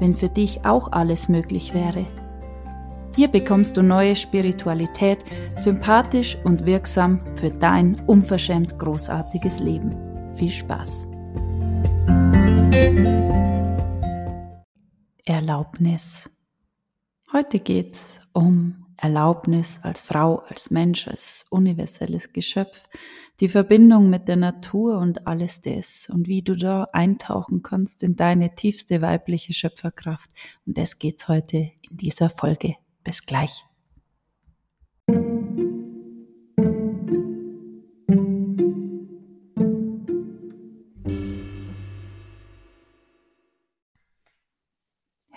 wenn für dich auch alles möglich wäre. Hier bekommst du neue Spiritualität, sympathisch und wirksam für dein unverschämt großartiges Leben. Viel Spaß! Erlaubnis. Heute geht's um Erlaubnis als Frau, als Mensch, als universelles Geschöpf, die Verbindung mit der Natur und alles das und wie du da eintauchen kannst in deine tiefste weibliche Schöpferkraft. Und das geht's heute in dieser Folge. Bis gleich.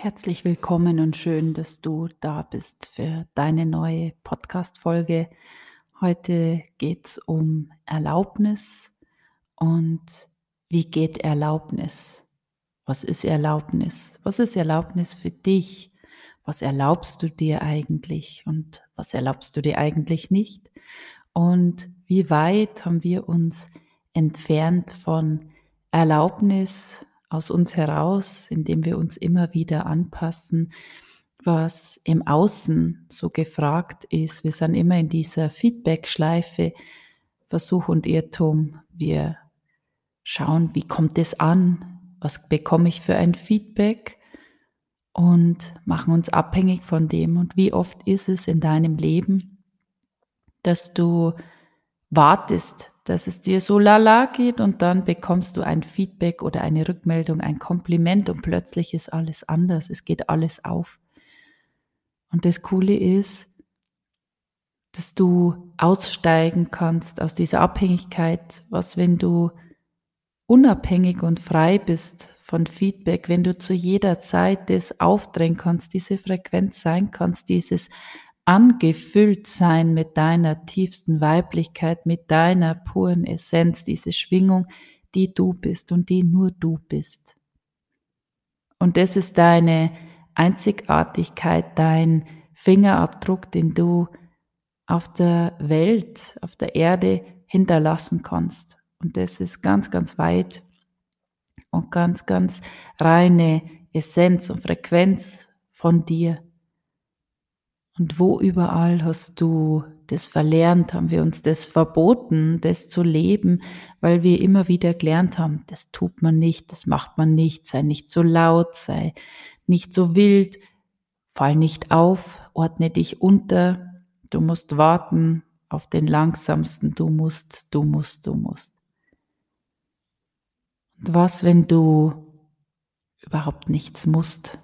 Herzlich willkommen und schön, dass du da bist für deine neue Podcast-Folge. Heute geht es um Erlaubnis und wie geht Erlaubnis? Was ist Erlaubnis? Was ist Erlaubnis für dich? Was erlaubst du dir eigentlich und was erlaubst du dir eigentlich nicht? Und wie weit haben wir uns entfernt von Erlaubnis aus uns heraus, indem wir uns immer wieder anpassen, was im Außen so gefragt ist. Wir sind immer in dieser Feedback-Schleife, Versuch und Irrtum. Wir schauen, wie kommt es an? Was bekomme ich für ein Feedback? Und machen uns abhängig von dem. Und wie oft ist es in deinem Leben, dass du wartest, dass es dir so lala geht und dann bekommst du ein Feedback oder eine Rückmeldung, ein Kompliment und plötzlich ist alles anders, es geht alles auf. Und das Coole ist, dass du aussteigen kannst aus dieser Abhängigkeit, was wenn du unabhängig und frei bist von Feedback, wenn du zu jeder Zeit das aufdrehen kannst, diese Frequenz sein kannst, dieses angefüllt sein mit deiner tiefsten Weiblichkeit, mit deiner puren Essenz, diese Schwingung, die du bist und die nur du bist. Und das ist deine Einzigartigkeit, dein Fingerabdruck, den du auf der Welt, auf der Erde hinterlassen kannst. Und das ist ganz, ganz weit und ganz, ganz reine Essenz und Frequenz von dir. Und wo überall hast du das verlernt, haben wir uns das verboten, das zu leben, weil wir immer wieder gelernt haben, das tut man nicht, das macht man nicht, sei nicht so laut, sei nicht so wild, fall nicht auf, ordne dich unter, du musst warten auf den langsamsten, du musst, du musst, du musst. Und was, wenn du überhaupt nichts musst?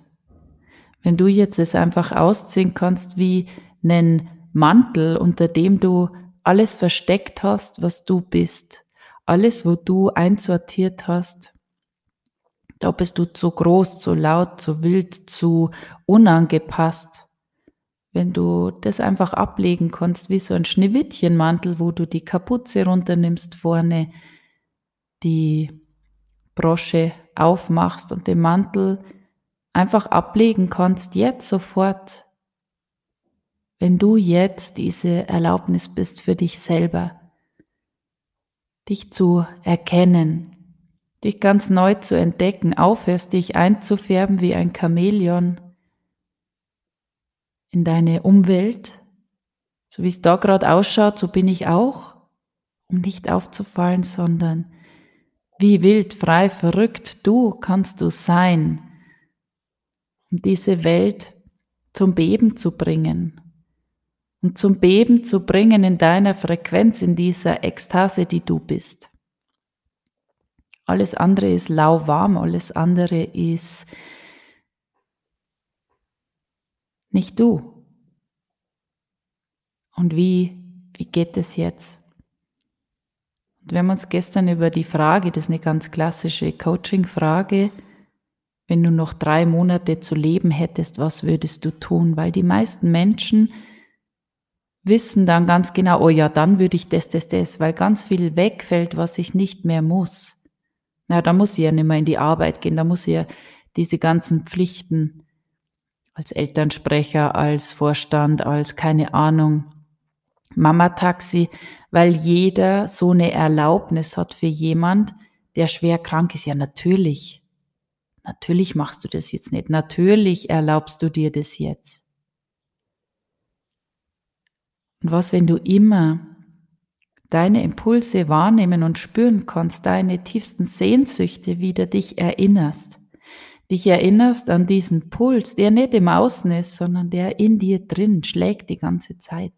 Wenn du jetzt es einfach ausziehen kannst wie einen Mantel, unter dem du alles versteckt hast, was du bist, alles, wo du einsortiert hast, da bist du zu groß, zu laut, zu wild, zu unangepasst. Wenn du das einfach ablegen kannst, wie so ein Schneewittchenmantel, wo du die Kapuze runternimmst vorne, die Brosche aufmachst und den Mantel einfach ablegen kannst, jetzt sofort, wenn du jetzt diese Erlaubnis bist für dich selber, dich zu erkennen, dich ganz neu zu entdecken, aufhörst dich einzufärben wie ein Chamäleon in deine Umwelt, so wie es da gerade ausschaut, so bin ich auch, um nicht aufzufallen, sondern wie wild, frei, verrückt du kannst du sein, um diese Welt zum Beben zu bringen und zum Beben zu bringen in deiner Frequenz, in dieser Ekstase, die du bist. Alles andere ist lauwarm, alles andere ist nicht du. Und wie, wie geht es jetzt? Und wir haben uns gestern über die Frage, das ist eine ganz klassische Coaching-Frage, wenn du noch drei Monate zu leben hättest, was würdest du tun? Weil die meisten Menschen wissen dann ganz genau, oh ja, dann würde ich das, das, das, weil ganz viel wegfällt, was ich nicht mehr muss. Na, da muss ich ja nicht mehr in die Arbeit gehen, da muss ich ja diese ganzen Pflichten als Elternsprecher, als Vorstand, als keine Ahnung, Mama-Taxi, weil jeder so eine Erlaubnis hat für jemand, der schwer krank ist. Ja, natürlich. Natürlich machst du das jetzt nicht. Natürlich erlaubst du dir das jetzt. Und was, wenn du immer deine Impulse wahrnehmen und spüren kannst, deine tiefsten Sehnsüchte wieder dich erinnerst. Dich erinnerst an diesen Puls, der nicht im Außen ist, sondern der in dir drin schlägt die ganze Zeit.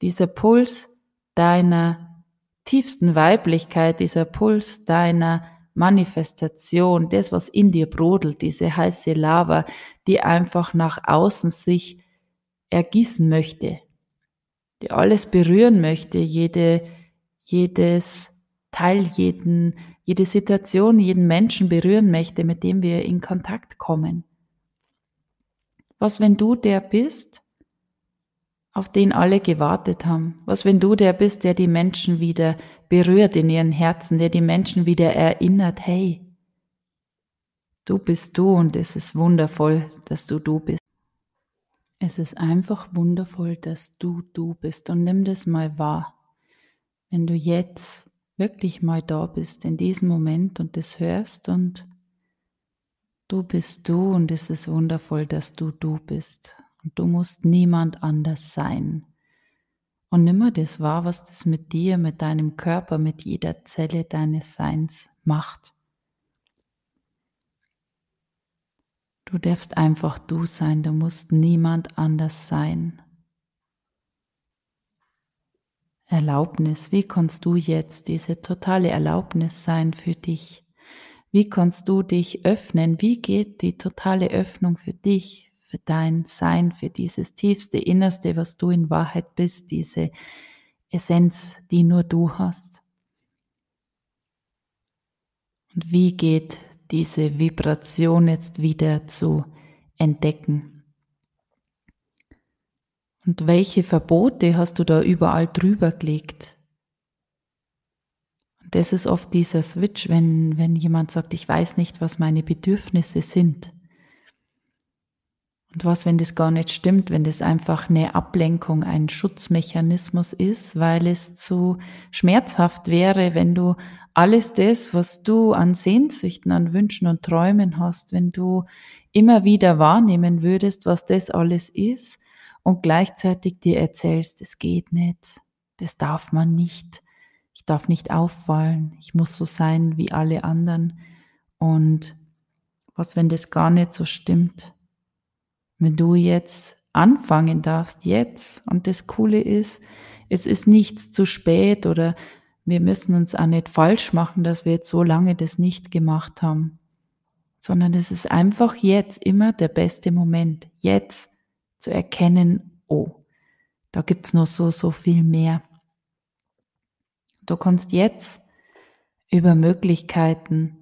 Dieser Puls deiner tiefsten Weiblichkeit, dieser Puls deiner Manifestation, das, was in dir brodelt, diese heiße Lava, die einfach nach außen sich ergießen möchte, die alles berühren möchte, jede, jedes Teil, jeden, jede Situation, jeden Menschen berühren möchte, mit dem wir in Kontakt kommen. Was, wenn du der bist, auf den alle gewartet haben? Was, wenn du der bist, der die Menschen wieder berührt in ihren Herzen, der die Menschen wieder erinnert, hey, du bist du und es ist wundervoll, dass du du bist. Es ist einfach wundervoll, dass du du bist und nimm das mal wahr. Wenn du jetzt wirklich mal da bist in diesem Moment und das hörst und du bist du und es ist wundervoll, dass du du bist und du musst niemand anders sein. Und nimm mal das wahr, was das mit dir, mit deinem Körper, mit jeder Zelle deines Seins macht. Du darfst einfach du sein, du musst niemand anders sein. Erlaubnis, wie kannst du jetzt diese totale Erlaubnis sein für dich? Wie kannst du dich öffnen? Wie geht die totale Öffnung für dich, für dein Sein, für dieses tiefste Innerste, was du in Wahrheit bist, diese Essenz, die nur du hast? Und wie geht diese Vibration jetzt wieder zu entdecken. Und welche Verbote hast du da überall drüber gelegt? Und das ist oft dieser Switch, wenn, wenn jemand sagt, ich weiß nicht, was meine Bedürfnisse sind. Und was, wenn das gar nicht stimmt, wenn das einfach eine Ablenkung, ein Schutzmechanismus ist, weil es zu schmerzhaft wäre, wenn du alles das, was du an Sehnsüchten, an Wünschen und Träumen hast, wenn du immer wieder wahrnehmen würdest, was das alles ist und gleichzeitig dir erzählst, es geht nicht, das darf man nicht, ich darf nicht auffallen, ich muss so sein wie alle anderen und was, wenn das gar nicht so stimmt? Wenn du jetzt anfangen darfst, jetzt, und das Coole ist, es ist nichts zu spät oder wir müssen uns auch nicht falsch machen, dass wir jetzt so lange das nicht gemacht haben, sondern es ist einfach jetzt immer der beste Moment, jetzt zu erkennen, oh, da gibt's noch so, so viel mehr. Du kannst jetzt über Möglichkeiten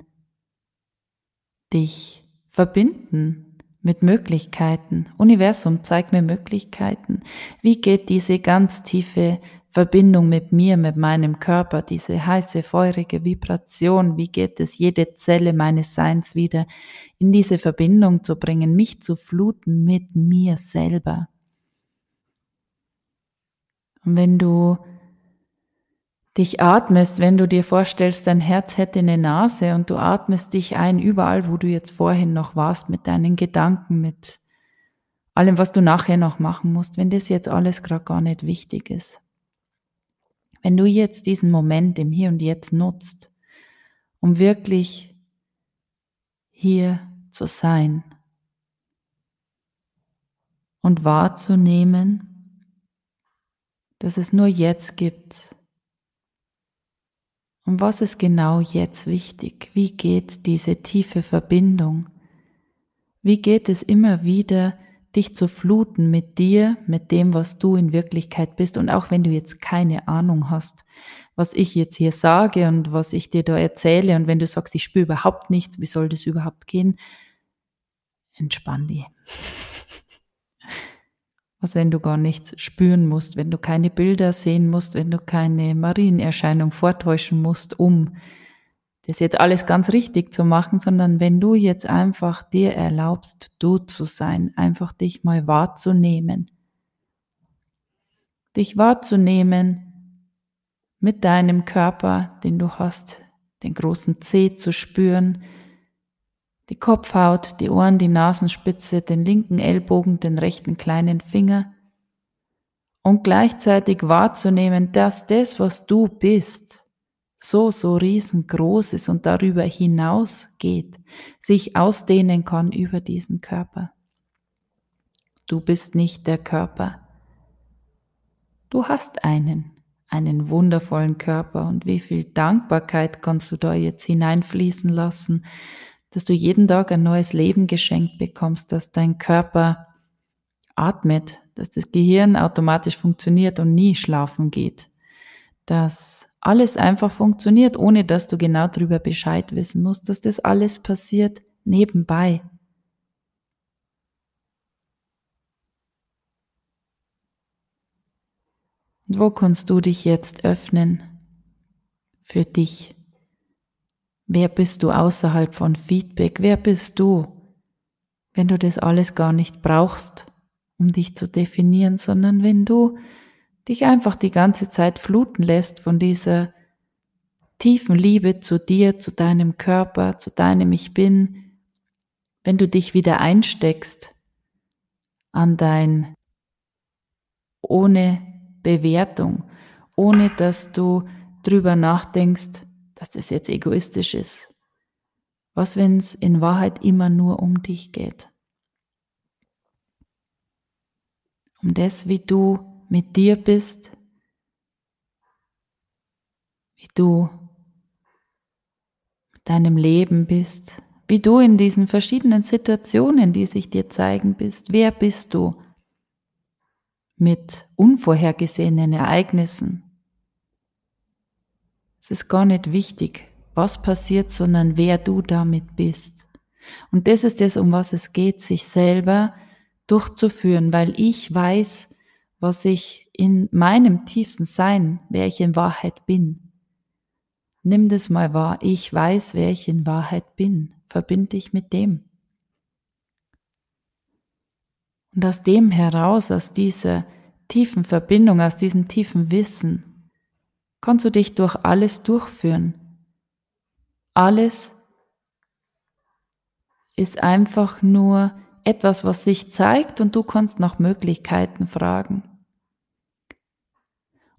dich verbinden mit Möglichkeiten. Universum, zeig mir Möglichkeiten. Wie geht diese ganz tiefe Verbindung mit mir, mit meinem Körper, diese heiße, feurige Vibration? Wie geht es, jede Zelle meines Seins wieder in diese Verbindung zu bringen, mich zu fluten mit mir selber? Und wenn du dich atmest, wenn du dir vorstellst, dein Herz hätte eine Nase und du atmest dich ein überall, wo du jetzt vorhin noch warst, mit deinen Gedanken, mit allem, was du nachher noch machen musst, wenn das jetzt alles gerade gar nicht wichtig ist. Wenn du jetzt diesen Moment im Hier und Jetzt nutzt, um wirklich hier zu sein und wahrzunehmen, dass es nur jetzt gibt, und was ist genau jetzt wichtig? Wie geht diese tiefe Verbindung? Wie geht es immer wieder, dich zu fluten mit dir, mit dem, was du in Wirklichkeit bist? Und auch wenn du jetzt keine Ahnung hast, was ich jetzt hier sage und was ich dir da erzähle, und wenn du sagst, ich spüre überhaupt nichts, wie soll das überhaupt gehen? entspann die. Was, wenn du gar nichts spüren musst, wenn du keine Bilder sehen musst, wenn du keine Marienerscheinung vortäuschen musst, um das jetzt alles ganz richtig zu machen, sondern wenn du jetzt einfach dir erlaubst, du zu sein, einfach dich mal wahrzunehmen. Dich wahrzunehmen mit deinem Körper, den du hast, den großen Zeh zu spüren, die Kopfhaut, die Ohren, die Nasenspitze, den linken Ellbogen, den rechten kleinen Finger und gleichzeitig wahrzunehmen, dass das, was du bist, so, so riesengroß ist und darüber hinaus geht, sich ausdehnen kann über diesen Körper. Du bist nicht der Körper. Du hast einen, einen wundervollen Körper und wie viel Dankbarkeit kannst du da jetzt hineinfließen lassen, dass du jeden Tag ein neues Leben geschenkt bekommst, dass dein Körper atmet, dass das Gehirn automatisch funktioniert und nie schlafen geht, dass alles einfach funktioniert, ohne dass du genau darüber Bescheid wissen musst, dass das alles passiert nebenbei. Und wo kannst du dich jetzt öffnen für dich? Wer bist du außerhalb von Feedback? Wer bist du, wenn du das alles gar nicht brauchst, um dich zu definieren, sondern wenn du dich einfach die ganze Zeit fluten lässt von dieser tiefen Liebe zu dir, zu deinem Körper, zu deinem Ich bin, wenn du dich wieder einsteckst an dein ohne Bewertung, ohne dass du drüber nachdenkst, dass das jetzt egoistisch ist. Was, wenn es in Wahrheit immer nur um dich geht? Um das, wie du mit dir bist, wie du mit deinem Leben bist, wie du in diesen verschiedenen Situationen, die sich dir zeigen bist. Wer bist du mit unvorhergesehenen Ereignissen? Es ist gar nicht wichtig, was passiert, sondern wer du damit bist. Und das ist es, um was es geht, sich selber durchzuführen, weil ich weiß, was ich in meinem tiefsten Sein, wer ich in Wahrheit bin. Nimm das mal wahr, ich weiß, wer ich in Wahrheit bin. Verbind dich mit dem. Und aus dem heraus, aus dieser tiefen Verbindung, aus diesem tiefen Wissen, kannst du dich durch alles durchführen. Alles ist einfach nur etwas, was sich zeigt und du kannst nach Möglichkeiten fragen.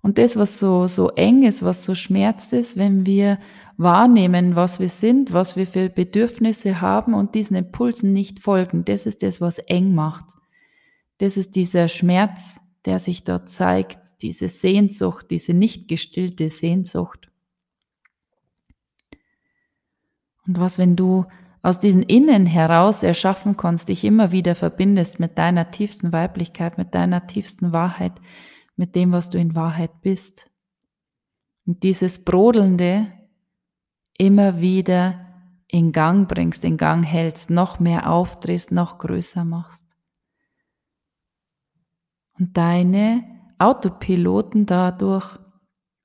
Und das, was so, so eng ist, was so schmerzt ist, wenn wir wahrnehmen, was wir sind, was wir für Bedürfnisse haben und diesen Impulsen nicht folgen, das ist das, was eng macht. Das ist dieser Schmerz, der sich dort zeigt, diese Sehnsucht, diese nicht gestillte Sehnsucht. Und was, wenn du aus diesen Innen heraus erschaffen kannst, dich immer wieder verbindest mit deiner tiefsten Weiblichkeit, mit deiner tiefsten Wahrheit, mit dem, was du in Wahrheit bist. Und dieses Brodelnde immer wieder in Gang bringst, in Gang hältst, noch mehr aufdrehst, noch größer machst. Und deine Autopiloten dadurch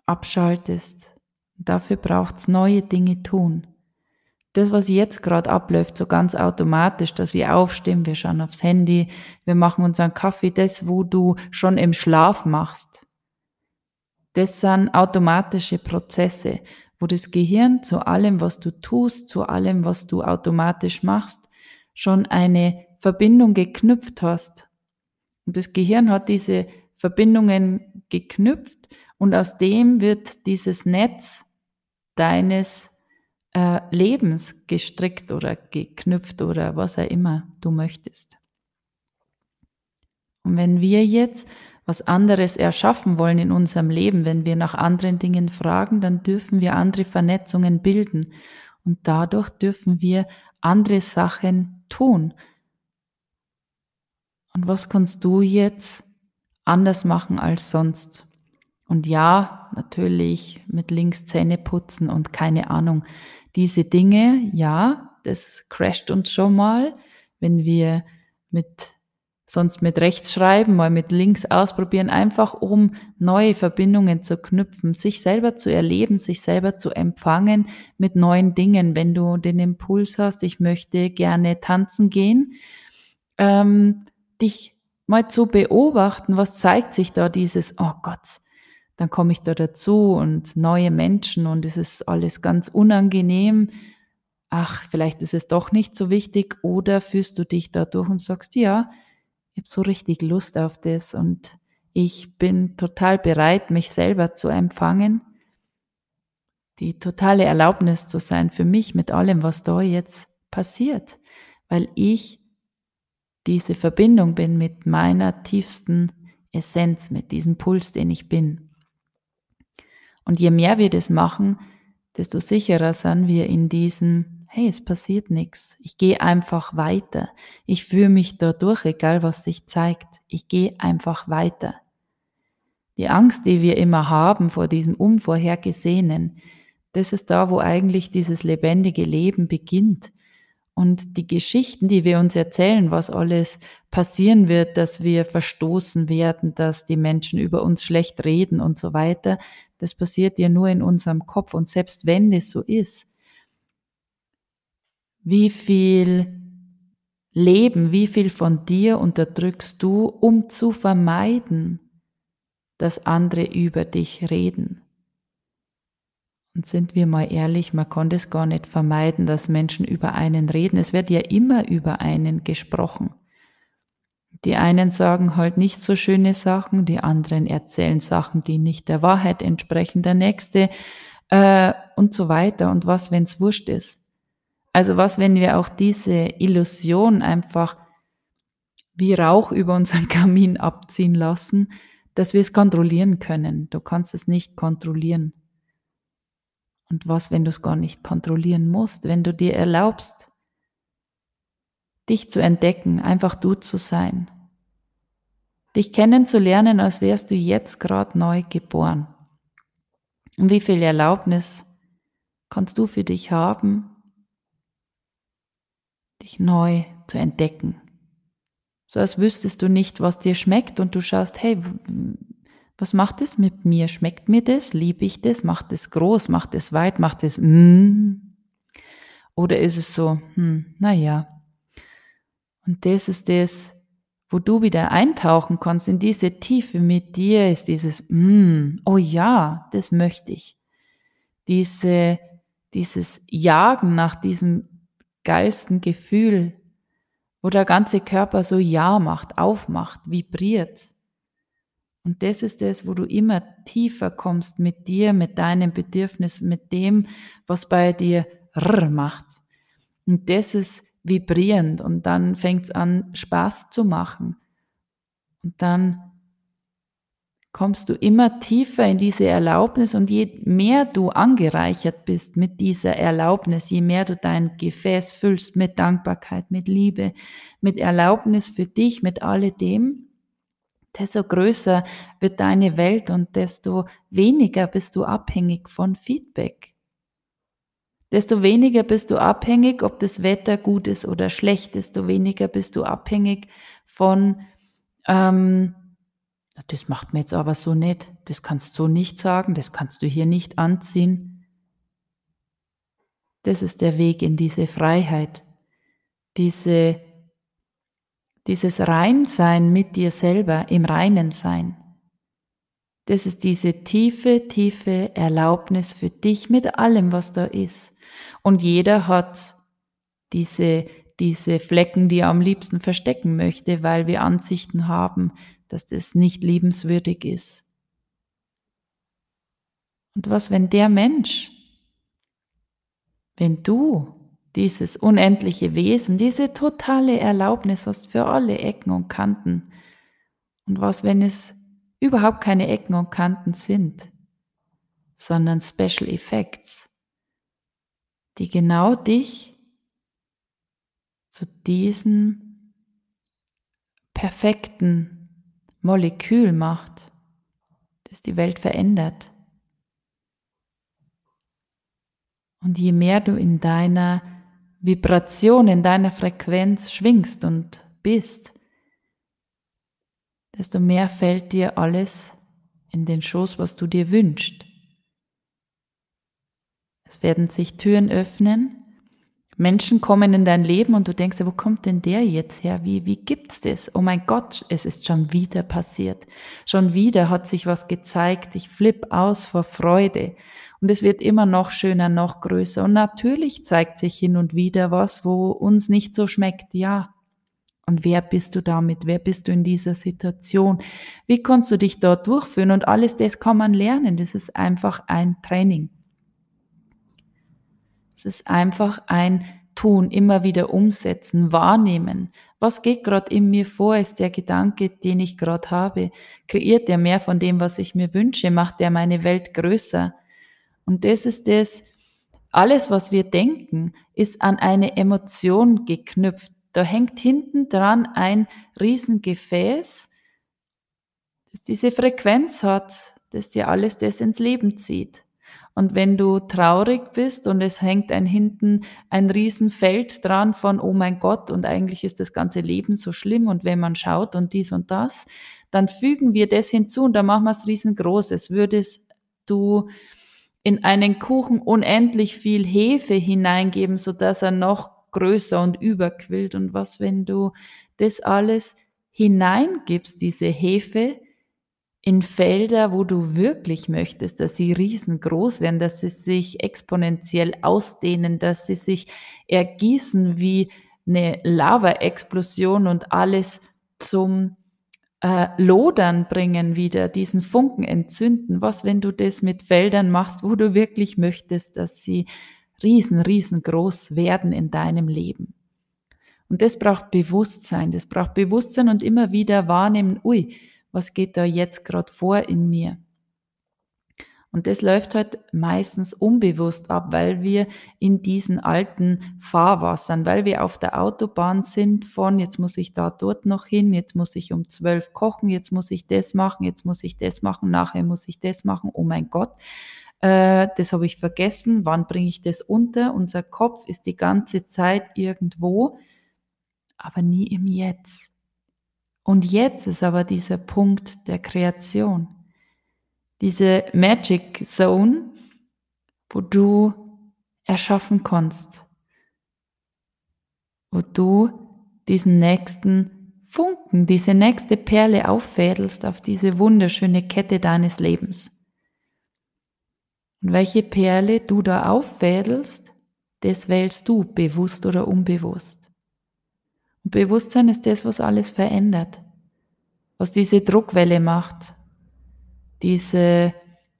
abschaltest. Dafür braucht es neue Dinge tun. Das, was jetzt gerade abläuft, so ganz automatisch, dass wir aufstehen, wir schauen aufs Handy, wir machen unseren Kaffee, das, wo du schon im Schlaf machst. Das sind automatische Prozesse, wo das Gehirn zu allem, was du tust, zu allem, was du automatisch machst, schon eine Verbindung geknüpft hast. Und das Gehirn hat diese Verbindungen geknüpft und aus dem wird dieses Netz deines äh, Lebens gestrickt oder geknüpft oder was auch immer du möchtest. Und wenn wir jetzt was anderes erschaffen wollen in unserem Leben, wenn wir nach anderen Dingen fragen, dann dürfen wir andere Vernetzungen bilden und dadurch dürfen wir andere Sachen tun. Und was kannst du jetzt anders machen als sonst. Und ja, natürlich mit links Zähne putzen und keine Ahnung. Diese Dinge, ja, das crasht uns schon mal. wenn wir mit sonst mit rechts schreiben, mal mit links ausprobieren, einfach um neue Verbindungen zu knüpfen, sich selber zu erleben, sich selber zu empfangen mit neuen Dingen. Wenn du den Impuls hast, ich möchte gerne tanzen gehen, ähm, dich mal zu beobachten, was zeigt sich da dieses, oh Gott, dann komme ich da dazu und neue Menschen und es ist alles ganz unangenehm. Ach, vielleicht ist es doch nicht so wichtig. Oder fühlst du dich da durch und sagst, ja, ich habe so richtig Lust auf das und ich bin total bereit, mich selber zu empfangen, die totale Erlaubnis zu sein für mich mit allem, was da jetzt passiert, weil ich diese Verbindung bin mit meiner tiefsten Essenz, mit diesem Puls, den ich bin. Und je mehr wir das machen, desto sicherer sind wir in diesem hey, es passiert nichts. Ich gehe einfach weiter. Ich fühle mich da durch, egal was sich zeigt. Ich gehe einfach weiter. Die Angst, die wir immer haben vor diesem Unvorhergesehenen, das ist da, wo eigentlich dieses lebendige Leben beginnt. Und die Geschichten, die wir uns erzählen, was alles passieren wird, dass wir verstoßen werden, dass die Menschen über uns schlecht reden und so weiter, das passiert ja nur in unserem Kopf. Und selbst wenn es so ist, wie viel Leben, wie viel von dir unterdrückst du, um zu vermeiden, dass andere über dich reden? Und sind wir mal ehrlich, man konnte es gar nicht vermeiden, dass Menschen über einen reden. Es wird ja immer über einen gesprochen. Die einen sagen halt nicht so schöne Sachen, die anderen erzählen Sachen, die nicht der Wahrheit entsprechen, der nächste äh, und so weiter. Und was, wenn es wurscht ist? Also was, wenn wir auch diese Illusion einfach wie Rauch über unseren Kamin abziehen lassen, dass wir es kontrollieren können. Du kannst es nicht kontrollieren. Und was, wenn du es gar nicht kontrollieren musst, wenn du dir erlaubst, dich zu entdecken, einfach du zu sein, dich kennenzulernen, als wärst du jetzt gerade neu geboren. Und wie viel Erlaubnis kannst du für dich haben, dich neu zu entdecken. So als wüsstest du nicht, was dir schmeckt und du schaust, hey, was macht es mit mir? Schmeckt mir das? Liebe ich das? Macht es groß? Macht es weit? Macht es mm? Oder ist es so, hm, naja. Und das ist das, wo du wieder eintauchen kannst in diese Tiefe mit dir, ist dieses, mm, oh ja, das möchte ich. Diese, dieses Jagen nach diesem geilsten Gefühl, wo der ganze Körper so Ja macht, aufmacht, vibriert. Und das ist es, wo du immer tiefer kommst mit dir, mit deinem Bedürfnis, mit dem, was bei dir rrr macht. Und das ist vibrierend und dann fängt es an, Spaß zu machen. Und dann kommst du immer tiefer in diese Erlaubnis und je mehr du angereichert bist mit dieser Erlaubnis, je mehr du dein Gefäß füllst mit Dankbarkeit, mit Liebe, mit Erlaubnis für dich, mit alledem, desto größer wird deine Welt und desto weniger bist du abhängig von Feedback. Desto weniger bist du abhängig, ob das Wetter gut ist oder schlecht, desto weniger bist du abhängig von ähm, das macht mir jetzt aber so nicht, das kannst du nicht sagen, das kannst du hier nicht anziehen. Das ist der Weg in diese Freiheit, diese, dieses Reinsein mit dir selber, im Reinen sein. Das ist diese tiefe, tiefe Erlaubnis für dich mit allem, was da ist. Und jeder hat diese, diese Flecken, die er am liebsten verstecken möchte, weil wir Ansichten haben, dass das nicht liebenswürdig ist. Und was, wenn der Mensch, wenn du dieses unendliche Wesen, diese totale Erlaubnis hast für alle Ecken und Kanten, und was, wenn es überhaupt keine Ecken und Kanten sind, sondern Special Effects, die genau dich zu diesem perfekten Molekül macht, das die Welt verändert. Und je mehr du in deiner Vibration, in deiner Frequenz schwingst und bist, desto mehr fällt dir alles in den Schoß, was du dir wünschst. Es werden sich Türen öffnen, Menschen kommen in dein Leben und du denkst, wo kommt denn der jetzt her? Wie, wie gibt's das? Oh mein Gott, es ist schon wieder passiert. Schon wieder hat sich was gezeigt. Ich flipp aus vor Freude. Und es wird immer noch schöner, noch größer. Und natürlich zeigt sich hin und wieder was, wo uns nicht so schmeckt. Ja. Und wer bist du damit? Wer bist du in dieser Situation? Wie kannst du dich dort durchführen? Und alles das kann man lernen. Das ist einfach ein Training. Es ist einfach ein Tun, immer wieder umsetzen, wahrnehmen. Was geht gerade in mir vor? Ist der Gedanke, den ich gerade habe? Kreiert der mehr von dem, was ich mir wünsche? Macht der meine Welt größer? Und das ist das, alles, was wir denken, ist an eine Emotion geknüpft. Da hängt hinten dran ein Riesengefäß, das diese Frequenz hat, das dir alles das ins Leben zieht. Und wenn du traurig bist und es hängt ein hinten ein Riesenfeld dran von, oh mein Gott, und eigentlich ist das ganze Leben so schlimm und wenn man schaut und dies und das, dann fügen wir das hinzu und dann machen wir es riesengroß. Es würdest du in einen Kuchen unendlich viel Hefe hineingeben, so dass er noch größer und überquillt. Und was, wenn du das alles hineingibst, diese Hefe, in Felder, wo du wirklich möchtest, dass sie riesengroß werden, dass sie sich exponentiell ausdehnen, dass sie sich ergießen wie eine Lava-Explosion und alles zum äh, Lodern bringen wieder, diesen Funken entzünden. Was, wenn du das mit Feldern machst, wo du wirklich möchtest, dass sie riesen, riesengroß werden in deinem Leben? Und das braucht Bewusstsein, das braucht Bewusstsein und immer wieder wahrnehmen, ui, was geht da jetzt gerade vor in mir. Und das läuft halt meistens unbewusst ab, weil wir in diesen alten Fahrwassern, weil wir auf der Autobahn sind von, jetzt muss ich da dort noch hin, jetzt muss ich um zwölf kochen, jetzt muss ich das machen, jetzt muss ich das machen, nachher muss ich das machen, oh mein Gott, äh, das habe ich vergessen, wann bringe ich das unter? Unser Kopf ist die ganze Zeit irgendwo, aber nie im Jetzt. Und jetzt ist aber dieser Punkt der Kreation. Diese Magic Zone, wo du erschaffen kannst. Wo du diesen nächsten Funken, diese nächste Perle auffädelst auf diese wunderschöne Kette deines Lebens. Und welche Perle du da auffädelst, das wählst du, bewusst oder unbewusst. Und Bewusstsein ist das, was alles verändert, was diese Druckwelle macht, diese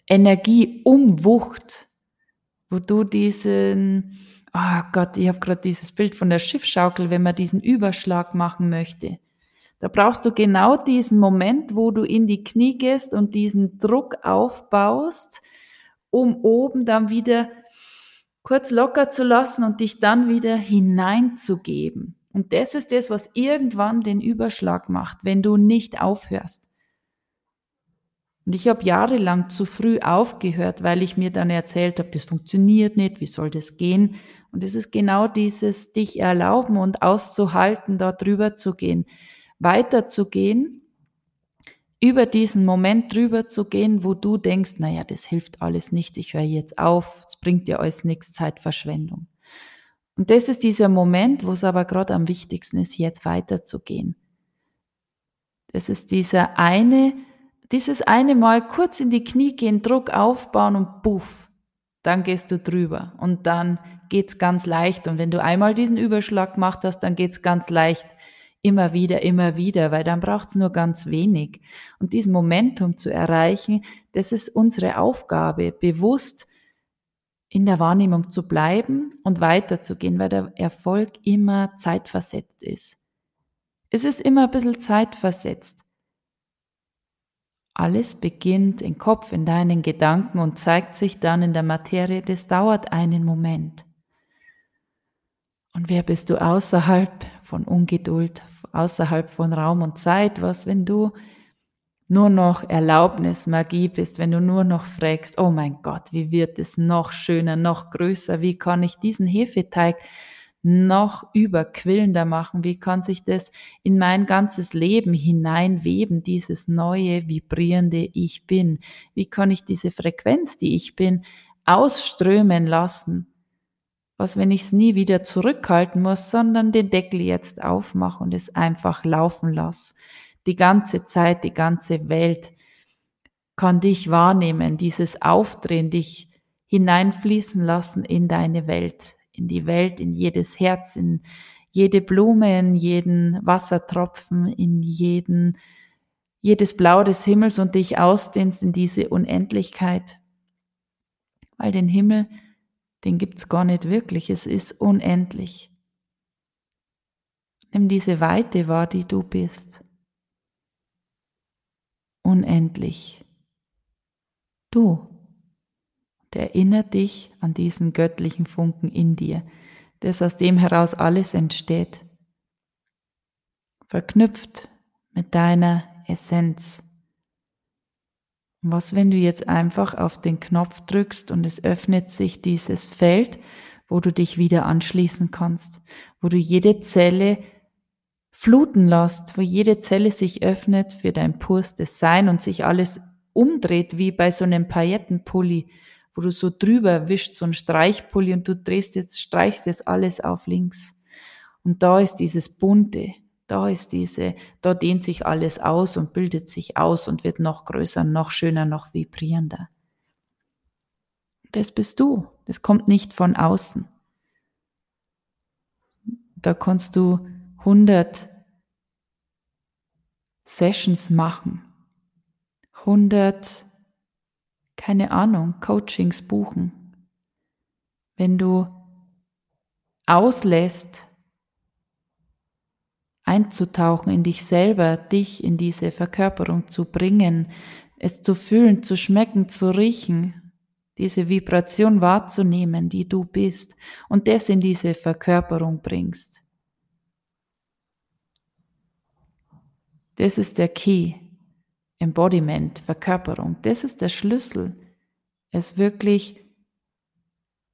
Energieumwucht, wo du diesen, oh Gott, ich habe gerade dieses Bild von der Schiffschaukel, wenn man diesen Überschlag machen möchte. Da brauchst du genau diesen Moment, wo du in die Knie gehst und diesen Druck aufbaust, um oben dann wieder kurz locker zu lassen und dich dann wieder hineinzugeben. Und das ist das, was irgendwann den Überschlag macht, wenn du nicht aufhörst. Und ich habe jahrelang zu früh aufgehört, weil ich mir dann erzählt habe, das funktioniert nicht, wie soll das gehen? Und es ist genau dieses, dich erlauben und auszuhalten, da drüber zu gehen, weiterzugehen, über diesen Moment drüber zu gehen, wo du denkst, naja, das hilft alles nicht, ich höre jetzt auf, es bringt dir alles nichts, Zeitverschwendung. Und das ist dieser Moment, wo es aber gerade am wichtigsten ist, jetzt weiterzugehen. Das ist dieser eine, dieses eine Mal kurz in die Knie gehen, Druck aufbauen und puff, dann gehst du drüber und dann geht's ganz leicht. Und wenn du einmal diesen Überschlag gemacht hast, dann geht's ganz leicht immer wieder, immer wieder, weil dann braucht's nur ganz wenig. Und diesen Momentum zu erreichen, das ist unsere Aufgabe, bewusst in der Wahrnehmung zu bleiben und weiterzugehen, weil der Erfolg immer zeitversetzt ist. Es ist immer ein bisschen zeitversetzt. Alles beginnt im Kopf, in deinen Gedanken und zeigt sich dann in der Materie. Das dauert einen Moment. Und wer bist du außerhalb von Ungeduld, außerhalb von Raum und Zeit? Was, wenn du nur noch Erlaubnis, Magie bist, wenn du nur noch fragst, oh mein Gott, wie wird es noch schöner, noch größer, wie kann ich diesen Hefeteig noch überquillender machen? Wie kann sich das in mein ganzes Leben hineinweben, dieses neue, vibrierende Ich bin? Wie kann ich diese Frequenz, die ich bin, ausströmen lassen? Was, wenn ich es nie wieder zurückhalten muss, sondern den Deckel jetzt aufmache und es einfach laufen lasse? Die ganze Zeit, die ganze Welt kann dich wahrnehmen, dieses Aufdrehen, dich hineinfließen lassen in deine Welt, in die Welt, in jedes Herz, in jede Blume, in jeden Wassertropfen, in jeden, jedes Blau des Himmels und dich ausdehnst in diese Unendlichkeit. Weil den Himmel, den gibt's gar nicht wirklich, es ist unendlich. Nimm diese Weite wahr, die du bist. Unendlich. Du. Der erinnert dich an diesen göttlichen Funken in dir, dass aus dem heraus alles entsteht. Verknüpft mit deiner Essenz. Was, wenn du jetzt einfach auf den Knopf drückst und es öffnet sich dieses Feld, wo du dich wieder anschließen kannst, wo du jede Zelle fluten lässt, wo jede Zelle sich öffnet für dein pures Design und sich alles umdreht wie bei so einem Paillettenpulli, wo du so drüber wischst, so ein Streichpulli und du drehst jetzt, streichst jetzt alles auf links. Und da ist dieses Bunte, da ist diese, da dehnt sich alles aus und bildet sich aus und wird noch größer, noch schöner, noch vibrierender. Das bist du. Das kommt nicht von außen. Da kannst du 100 Sessions machen 100, keine Ahnung, Coachings buchen. Wenn du auslässt, einzutauchen in dich selber, dich in diese Verkörperung zu bringen, es zu fühlen, zu schmecken, zu riechen, diese Vibration wahrzunehmen, die du bist und das in diese Verkörperung bringst. Das ist der Key. Embodiment, Verkörperung, das ist der Schlüssel, es wirklich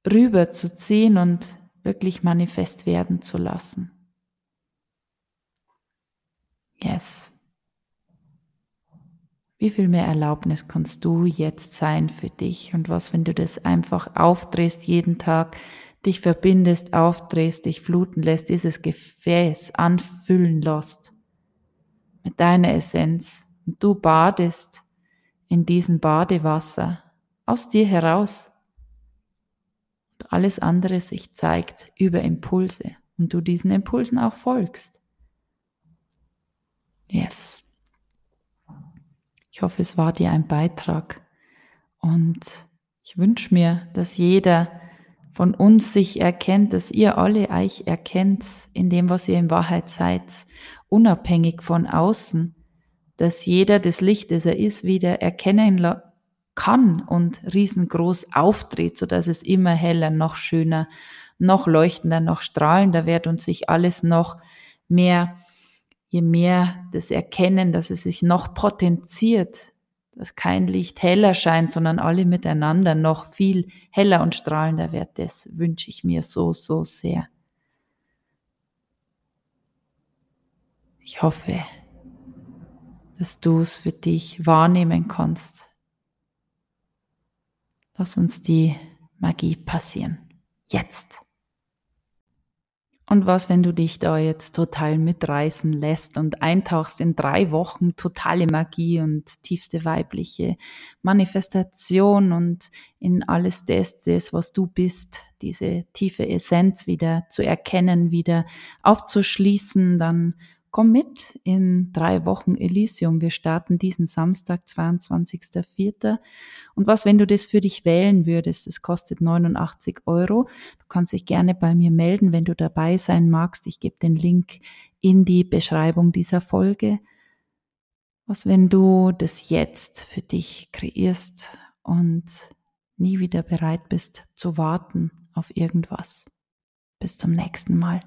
rüberzuziehen und wirklich manifest werden zu lassen. Yes. Wie viel mehr Erlaubnis kannst du jetzt sein für dich? Und was, wenn du das einfach aufdrehst jeden Tag, dich verbindest, aufdrehst, dich fluten lässt, dieses Gefäß anfüllen lässt mit deiner Essenz, und du badest in diesem Badewasser aus dir heraus und alles andere sich zeigt über Impulse und du diesen Impulsen auch folgst. Yes. Ich hoffe, es war dir ein Beitrag und ich wünsche mir, dass jeder von uns sich erkennt, dass ihr alle euch erkennt in dem, was ihr in Wahrheit seid, unabhängig von außen dass jeder das Licht, das er ist, wieder erkennen kann und riesengroß auftritt, so dass es immer heller, noch schöner, noch leuchtender, noch strahlender wird und sich alles noch mehr, je mehr das Erkennen, dass es sich noch potenziert, dass kein Licht heller scheint, sondern alle miteinander noch viel heller und strahlender wird. Das wünsche ich mir so, so sehr. Ich hoffe, dass du es für dich wahrnehmen kannst. Lass uns die Magie passieren. Jetzt. Und was, wenn du dich da jetzt total mitreißen lässt und eintauchst in drei Wochen totale Magie und tiefste weibliche Manifestation und in alles das, das, was du bist, diese tiefe Essenz wieder zu erkennen, wieder aufzuschließen, dann Komm mit in drei Wochen Elysium. Wir starten diesen Samstag, 22.04. Und was, wenn du das für dich wählen würdest? Das kostet 89 Euro. Du kannst dich gerne bei mir melden, wenn du dabei sein magst. Ich gebe den Link in die Beschreibung dieser Folge. Was, wenn du das jetzt für dich kreierst und nie wieder bereit bist zu warten auf irgendwas? Bis zum nächsten Mal.